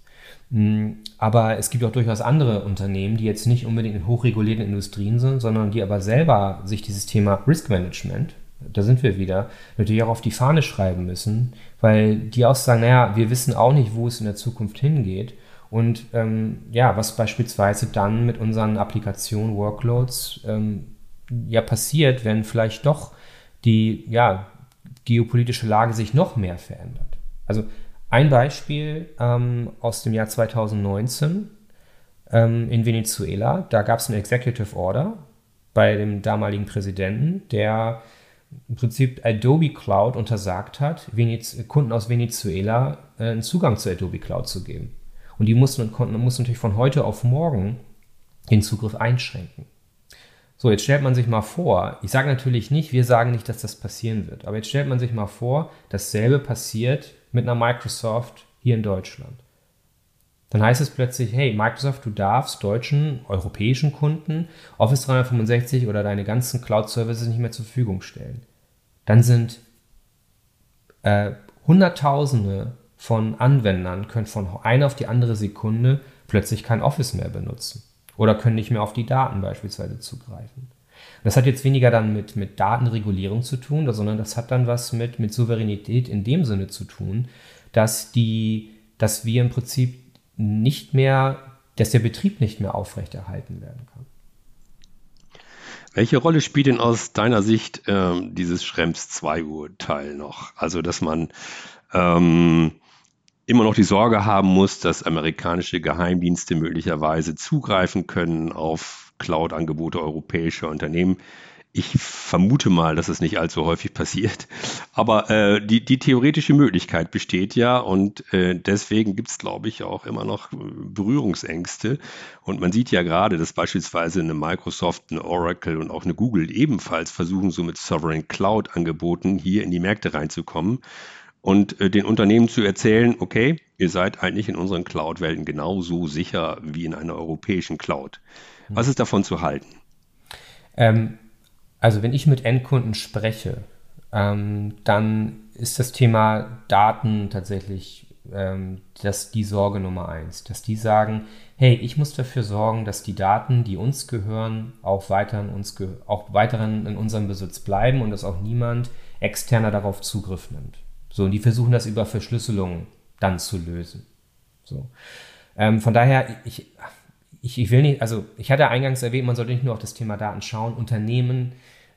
Hm, aber es gibt auch durchaus andere Unternehmen, die jetzt nicht unbedingt in hochregulierten Industrien sind, sondern die aber selber sich dieses Thema Risk Management, da sind wir wieder, natürlich auch auf die Fahne schreiben müssen, weil die auch sagen, naja, wir wissen auch nicht, wo es in der Zukunft hingeht. Und ähm, ja, was beispielsweise dann mit unseren Applikationen, Workloads ähm, ja passiert, wenn vielleicht doch die ja, geopolitische Lage sich noch mehr verändert. Also ein Beispiel ähm, aus dem Jahr 2019 ähm, in Venezuela. Da gab es einen Executive Order bei dem damaligen Präsidenten, der im Prinzip Adobe Cloud untersagt hat, Venez Kunden aus Venezuela äh, einen Zugang zu Adobe Cloud zu geben. Und die mussten und konnten mussten natürlich von heute auf morgen den Zugriff einschränken. So, jetzt stellt man sich mal vor, ich sage natürlich nicht, wir sagen nicht, dass das passieren wird, aber jetzt stellt man sich mal vor, dasselbe passiert mit einer Microsoft hier in Deutschland. Dann heißt es plötzlich, hey Microsoft, du darfst deutschen, europäischen Kunden Office 365 oder deine ganzen Cloud-Services nicht mehr zur Verfügung stellen. Dann sind äh, Hunderttausende von Anwendern können von einer auf die andere Sekunde plötzlich kein Office mehr benutzen oder können nicht mehr auf die Daten beispielsweise zugreifen. Das hat jetzt weniger dann mit, mit Datenregulierung zu tun, sondern das hat dann was mit, mit Souveränität in dem Sinne zu tun, dass, die, dass wir im Prinzip nicht mehr, dass der Betrieb nicht mehr aufrechterhalten werden kann. Welche Rolle spielt denn aus deiner Sicht ähm, dieses Schrems 2-Urteil noch? Also, dass man ähm, immer noch die Sorge haben muss, dass amerikanische Geheimdienste möglicherweise zugreifen können auf Cloud-Angebote europäischer Unternehmen. Ich vermute mal, dass es nicht allzu häufig passiert. Aber äh, die, die theoretische Möglichkeit besteht ja und äh, deswegen gibt es, glaube ich, auch immer noch Berührungsängste. Und man sieht ja gerade, dass beispielsweise eine Microsoft, eine Oracle und auch eine Google ebenfalls versuchen, so mit Sovereign Cloud-Angeboten hier in die Märkte reinzukommen und äh, den Unternehmen zu erzählen, okay, ihr seid eigentlich in unseren Cloud-Welten genauso sicher wie in einer europäischen Cloud. Was ist davon zu halten? Ähm, also wenn ich mit Endkunden spreche, ähm, dann ist das Thema Daten tatsächlich ähm, das die Sorge Nummer eins, dass die sagen, hey, ich muss dafür sorgen, dass die Daten, die uns gehören, auch weiterhin, uns ge auch weiterhin in unserem Besitz bleiben und dass auch niemand externer darauf Zugriff nimmt. So, und die versuchen das über Verschlüsselung dann zu lösen. So. Ähm, von daher, ich, ich, ich will nicht, also ich hatte eingangs erwähnt, man sollte nicht nur auf das Thema Daten schauen. Unternehmen,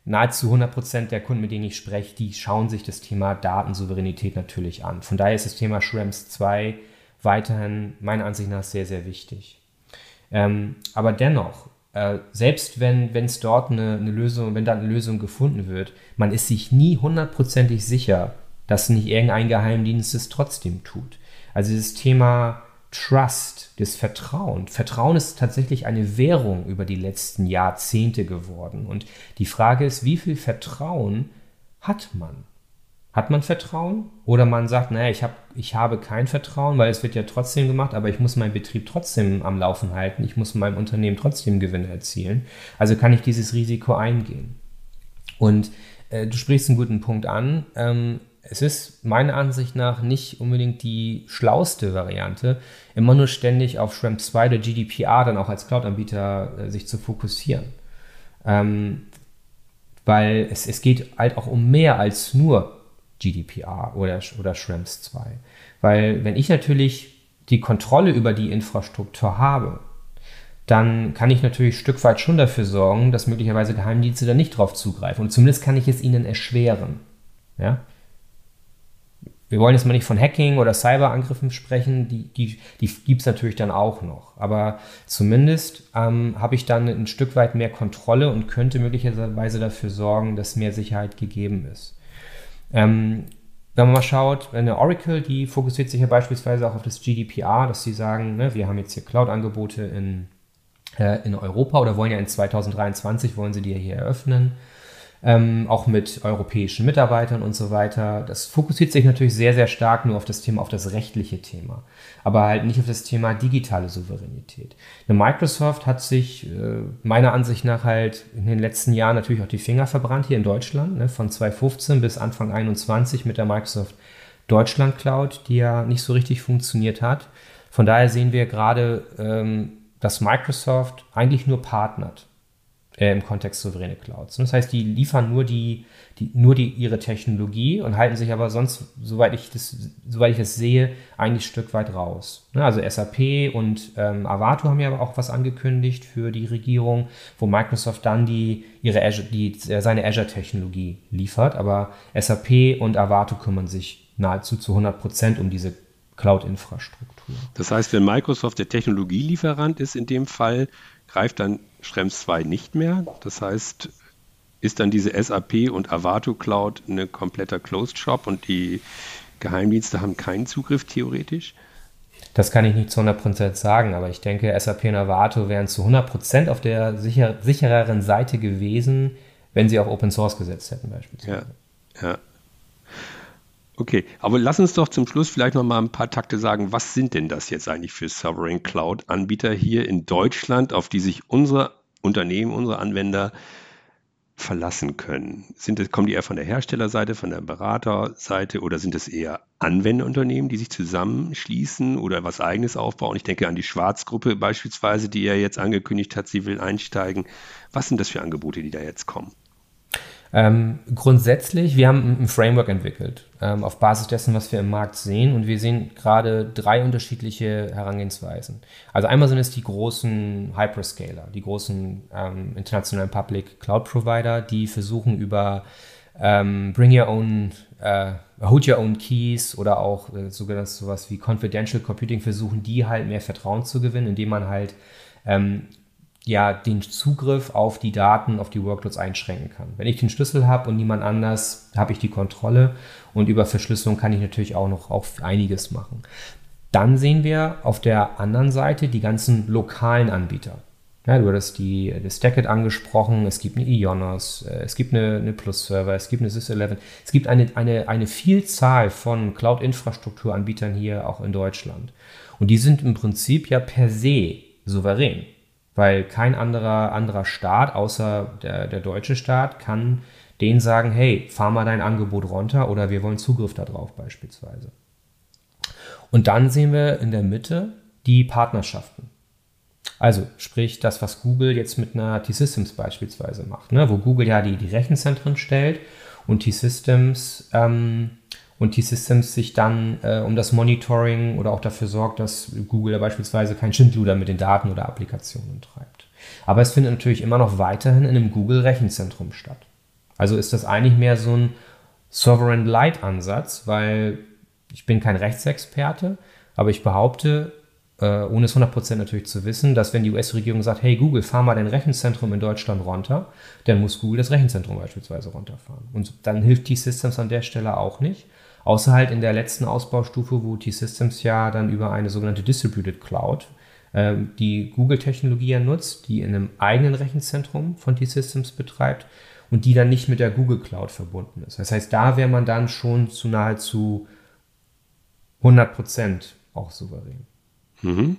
nahezu 100 Prozent der Kunden, mit denen ich spreche, die schauen sich das Thema Datensouveränität natürlich an. Von daher ist das Thema Schrems 2 weiterhin meiner Ansicht nach sehr, sehr wichtig. Ähm, aber dennoch, äh, selbst wenn es dort eine, eine, Lösung, wenn da eine Lösung gefunden wird, man ist sich nie hundertprozentig sicher, dass nicht irgendein Geheimdienst es trotzdem tut. Also dieses Thema Trust, das Vertrauen. Vertrauen ist tatsächlich eine Währung über die letzten Jahrzehnte geworden. Und die Frage ist, wie viel Vertrauen hat man? Hat man Vertrauen? Oder man sagt, naja, ich, hab, ich habe kein Vertrauen, weil es wird ja trotzdem gemacht, aber ich muss meinen Betrieb trotzdem am Laufen halten, ich muss meinem Unternehmen trotzdem Gewinne erzielen. Also kann ich dieses Risiko eingehen. Und äh, du sprichst einen guten Punkt an. Ähm, es ist meiner Ansicht nach nicht unbedingt die schlauste Variante, immer nur ständig auf Shrimp 2 oder GDPR dann auch als Cloud-Anbieter äh, sich zu fokussieren. Ähm, weil es, es geht halt auch um mehr als nur GDPR oder, oder Shrimps 2. Weil wenn ich natürlich die Kontrolle über die Infrastruktur habe, dann kann ich natürlich ein Stück weit schon dafür sorgen, dass möglicherweise Geheimdienste da nicht drauf zugreifen. Und zumindest kann ich es ihnen erschweren. Ja? Wir wollen jetzt mal nicht von Hacking oder Cyberangriffen sprechen, die, die, die gibt es natürlich dann auch noch. Aber zumindest ähm, habe ich dann ein Stück weit mehr Kontrolle und könnte möglicherweise dafür sorgen, dass mehr Sicherheit gegeben ist. Ähm, wenn man mal schaut, eine Oracle, die fokussiert sich ja beispielsweise auch auf das GDPR, dass sie sagen, ne, wir haben jetzt hier Cloud-Angebote in, äh, in Europa oder wollen ja in 2023, wollen sie die ja hier eröffnen ähm, auch mit europäischen Mitarbeitern und so weiter. Das fokussiert sich natürlich sehr, sehr stark nur auf das Thema, auf das rechtliche Thema, aber halt nicht auf das Thema digitale Souveränität. Eine Microsoft hat sich äh, meiner Ansicht nach halt in den letzten Jahren natürlich auch die Finger verbrannt hier in Deutschland, ne, von 2015 bis Anfang 21 mit der Microsoft Deutschland Cloud, die ja nicht so richtig funktioniert hat. Von daher sehen wir gerade, ähm, dass Microsoft eigentlich nur partnert äh, im Kontext souveräne Clouds. Das heißt, die liefern nur die, die, nur die ihre Technologie und halten sich aber sonst, soweit ich das, soweit ich das sehe, eigentlich ein Stück weit raus. Ne, also SAP und ähm, Avato haben ja auch was angekündigt für die Regierung, wo Microsoft dann die ihre Azure, die, äh, seine Azure-Technologie liefert, aber SAP und Avato kümmern sich nahezu zu 100 Prozent um diese Cloud-Infrastruktur. Das heißt, wenn Microsoft der Technologielieferant ist in dem Fall, greift dann Schrems 2 nicht mehr. Das heißt, ist dann diese SAP und Avato Cloud ein kompletter Closed Shop und die Geheimdienste haben keinen Zugriff theoretisch? Das kann ich nicht zu 100% sagen, aber ich denke, SAP und Avato wären zu 100% auf der sicher, sichereren Seite gewesen, wenn sie auf Open Source gesetzt hätten beispielsweise. Ja, ja. Okay, aber lass uns doch zum Schluss vielleicht noch mal ein paar Takte sagen, was sind denn das jetzt eigentlich für Sovereign Cloud Anbieter hier in Deutschland, auf die sich unsere Unternehmen, unsere Anwender verlassen können? Sind es, kommen die eher von der Herstellerseite, von der Beraterseite oder sind es eher Anwenderunternehmen, die sich zusammenschließen oder was eigenes aufbauen? Ich denke an die Schwarzgruppe beispielsweise, die ja jetzt angekündigt hat, sie will einsteigen. Was sind das für Angebote, die da jetzt kommen? Ähm, grundsätzlich, wir haben ein Framework entwickelt ähm, auf Basis dessen, was wir im Markt sehen und wir sehen gerade drei unterschiedliche Herangehensweisen. Also einmal sind es die großen Hyperscaler, die großen ähm, internationalen Public Cloud Provider, die versuchen über ähm, Bring Your Own, äh, Hold Your Own Keys oder auch äh, sogar sowas wie Confidential Computing versuchen, die halt mehr Vertrauen zu gewinnen, indem man halt ähm, ja den Zugriff auf die Daten, auf die Workloads einschränken kann. Wenn ich den Schlüssel habe und niemand anders, habe ich die Kontrolle und über Verschlüsselung kann ich natürlich auch noch auch einiges machen. Dann sehen wir auf der anderen Seite die ganzen lokalen Anbieter. Ja, du hattest die, das Stackit angesprochen, es gibt eine Ionos, äh, es gibt eine, eine Plus-Server, es gibt eine Sys11. Es gibt eine, eine, eine Vielzahl von Cloud-Infrastrukturanbietern hier auch in Deutschland. Und die sind im Prinzip ja per se souverän, weil kein anderer, anderer Staat, außer der, der deutsche Staat, kann denen sagen, hey, fahr mal dein Angebot runter oder wir wollen Zugriff darauf beispielsweise. Und dann sehen wir in der Mitte die Partnerschaften. Also sprich das, was Google jetzt mit einer T-Systems beispielsweise macht, ne? wo Google ja die, die Rechenzentren stellt und T-Systems ähm, und T-Systems sich dann äh, um das Monitoring oder auch dafür sorgt, dass Google beispielsweise kein Schindluder mit den Daten oder Applikationen treibt. Aber es findet natürlich immer noch weiterhin in einem Google-Rechenzentrum statt. Also ist das eigentlich mehr so ein Sovereign Light-Ansatz, weil ich bin kein Rechtsexperte, aber ich behaupte, äh, ohne es 100% natürlich zu wissen, dass wenn die US-Regierung sagt, hey Google, fahr mal dein Rechenzentrum in Deutschland runter, dann muss Google das Rechenzentrum beispielsweise runterfahren. Und dann hilft T-Systems an der Stelle auch nicht. Außer halt in der letzten Ausbaustufe, wo T-Systems ja dann über eine sogenannte Distributed Cloud äh, die Google-Technologie ja nutzt, die in einem eigenen Rechenzentrum von T-Systems betreibt und die dann nicht mit der Google Cloud verbunden ist. Das heißt, da wäre man dann schon zu nahezu 100% auch souverän. Mhm.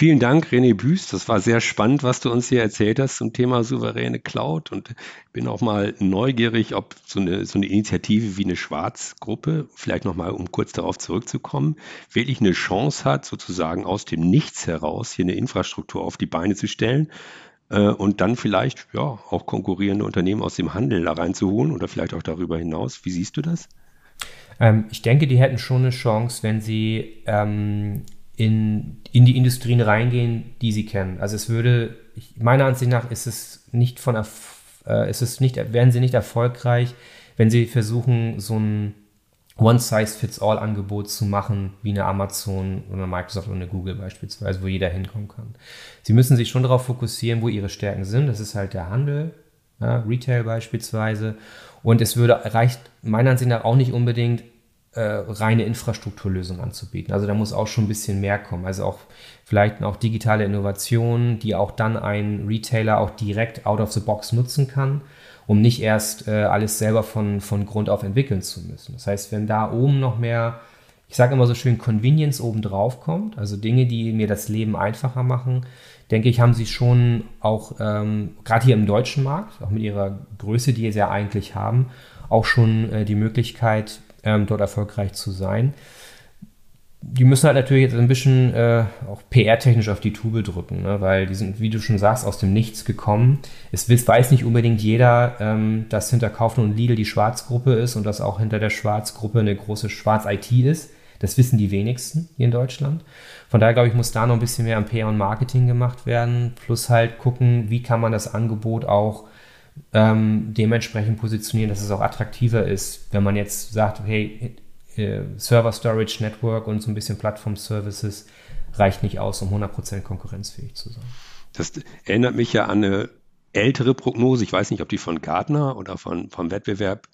Vielen Dank, René Büß. Das war sehr spannend, was du uns hier erzählt hast zum Thema souveräne Cloud. Und ich bin auch mal neugierig, ob so eine, so eine Initiative wie eine Schwarzgruppe, vielleicht nochmal, um kurz darauf zurückzukommen, wirklich eine Chance hat, sozusagen aus dem Nichts heraus hier eine Infrastruktur auf die Beine zu stellen äh, und dann vielleicht ja auch konkurrierende Unternehmen aus dem Handel da reinzuholen oder vielleicht auch darüber hinaus. Wie siehst du das? Ähm, ich denke, die hätten schon eine Chance, wenn sie ähm, in, in die Industrien reingehen, die sie kennen. Also es würde, meiner Ansicht nach ist es nicht von äh, ist es nicht, werden sie nicht erfolgreich, wenn sie versuchen, so ein One-Size-Fits-All-Angebot zu machen, wie eine Amazon oder eine Microsoft oder eine Google beispielsweise, wo jeder hinkommen kann. Sie müssen sich schon darauf fokussieren, wo ihre Stärken sind. Das ist halt der Handel, ja, Retail beispielsweise. Und es würde reicht meiner Ansicht nach auch nicht unbedingt äh, reine Infrastrukturlösungen anzubieten. Also da muss auch schon ein bisschen mehr kommen. Also auch vielleicht auch digitale Innovationen, die auch dann ein Retailer auch direkt out of the box nutzen kann, um nicht erst äh, alles selber von, von Grund auf entwickeln zu müssen. Das heißt, wenn da oben noch mehr, ich sage immer so schön, Convenience oben drauf kommt, also Dinge, die mir das Leben einfacher machen, denke ich, haben sie schon auch, ähm, gerade hier im deutschen Markt, auch mit ihrer Größe, die sie ja eigentlich haben, auch schon äh, die Möglichkeit, ähm, dort erfolgreich zu sein. Die müssen halt natürlich jetzt ein bisschen äh, auch PR-technisch auf die Tube drücken, ne? weil die sind, wie du schon sagst, aus dem Nichts gekommen. Es weiß nicht unbedingt jeder, ähm, dass hinter Kaufland und Lidl die Schwarzgruppe ist und dass auch hinter der Schwarzgruppe eine große Schwarz-IT ist. Das wissen die wenigsten hier in Deutschland. Von daher glaube ich, muss da noch ein bisschen mehr am PR und Marketing gemacht werden. Plus halt gucken, wie kann man das Angebot auch ähm, dementsprechend positionieren, dass es auch attraktiver ist, wenn man jetzt sagt, hey, äh, Server Storage Network und so ein bisschen Plattform Services reicht nicht aus, um 100% konkurrenzfähig zu sein. Das erinnert mich ja an eine ältere Prognose, ich weiß nicht, ob die von Gartner oder von, vom Wettbewerb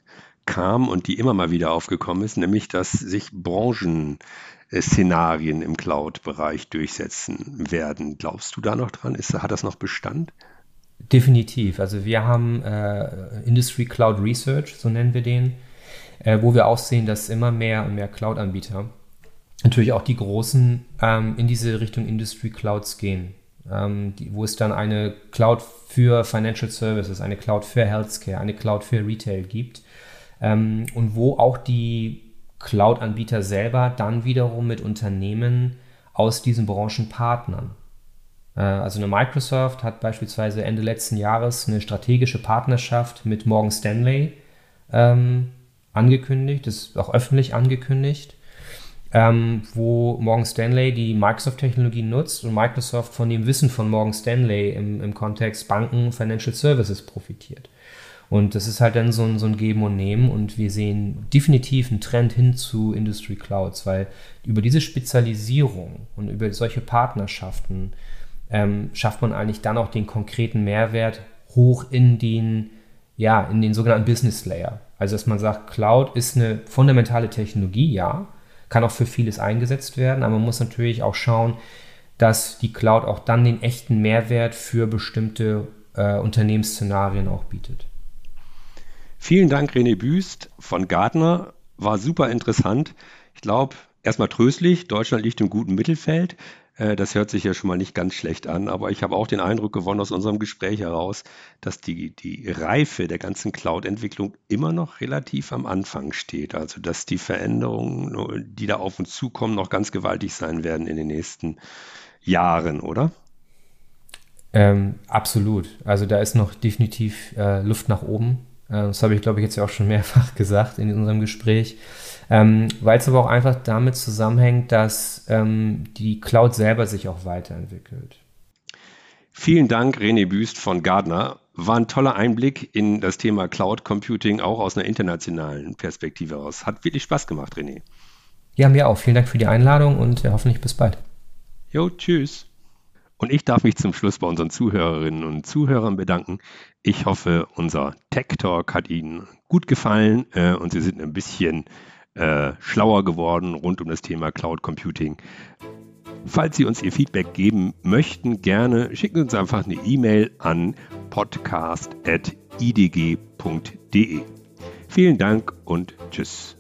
kam und die immer mal wieder aufgekommen ist, nämlich dass sich Branchenszenarien im Cloud-Bereich durchsetzen werden. Glaubst du da noch dran? Ist, hat das noch Bestand? Definitiv. Also wir haben äh, Industry Cloud Research, so nennen wir den, äh, wo wir auch sehen, dass immer mehr und mehr Cloud-Anbieter, natürlich auch die großen, ähm, in diese Richtung Industry Clouds gehen. Ähm, die, wo es dann eine Cloud für Financial Services, eine Cloud für Healthcare, eine Cloud für Retail gibt. Ähm, und wo auch die Cloud-Anbieter selber dann wiederum mit Unternehmen aus diesen Branchen partnern. Äh, also eine Microsoft hat beispielsweise Ende letzten Jahres eine strategische Partnerschaft mit Morgan Stanley ähm, angekündigt, das ist auch öffentlich angekündigt, ähm, wo Morgan Stanley die Microsoft-Technologie nutzt und Microsoft von dem Wissen von Morgan Stanley im, im Kontext Banken, Financial Services profitiert. Und das ist halt dann so ein, so ein Geben und Nehmen und wir sehen definitiv einen Trend hin zu Industry Clouds, weil über diese Spezialisierung und über solche Partnerschaften ähm, schafft man eigentlich dann auch den konkreten Mehrwert hoch in den, ja, in den sogenannten Business Layer. Also dass man sagt, Cloud ist eine fundamentale Technologie, ja, kann auch für vieles eingesetzt werden, aber man muss natürlich auch schauen, dass die Cloud auch dann den echten Mehrwert für bestimmte äh, Unternehmensszenarien auch bietet. Vielen Dank, René Büst von Gartner. War super interessant. Ich glaube, erstmal tröstlich, Deutschland liegt im guten Mittelfeld. Äh, das hört sich ja schon mal nicht ganz schlecht an, aber ich habe auch den Eindruck gewonnen aus unserem Gespräch heraus, dass die, die Reife der ganzen Cloud-Entwicklung immer noch relativ am Anfang steht. Also dass die Veränderungen, die da auf uns zukommen, noch ganz gewaltig sein werden in den nächsten Jahren, oder? Ähm, absolut. Also da ist noch definitiv äh, Luft nach oben. Äh, das habe ich, glaube ich, jetzt ja auch schon mehrfach gesagt in unserem Gespräch. Ähm, Weil es aber auch einfach damit zusammenhängt, dass ähm, die Cloud selber sich auch weiterentwickelt. Vielen Dank, René Büst von Gardner. War ein toller Einblick in das Thema Cloud Computing, auch aus einer internationalen Perspektive aus. Hat wirklich Spaß gemacht, René. Ja, mir auch. Vielen Dank für die Einladung und ja, hoffentlich bis bald. Jo, tschüss. Und ich darf mich zum Schluss bei unseren Zuhörerinnen und Zuhörern bedanken. Ich hoffe, unser Tech Talk hat Ihnen gut gefallen äh, und Sie sind ein bisschen äh, schlauer geworden rund um das Thema Cloud Computing. Falls Sie uns Ihr Feedback geben möchten, gerne schicken Sie uns einfach eine E-Mail an podcast.idg.de. Vielen Dank und tschüss.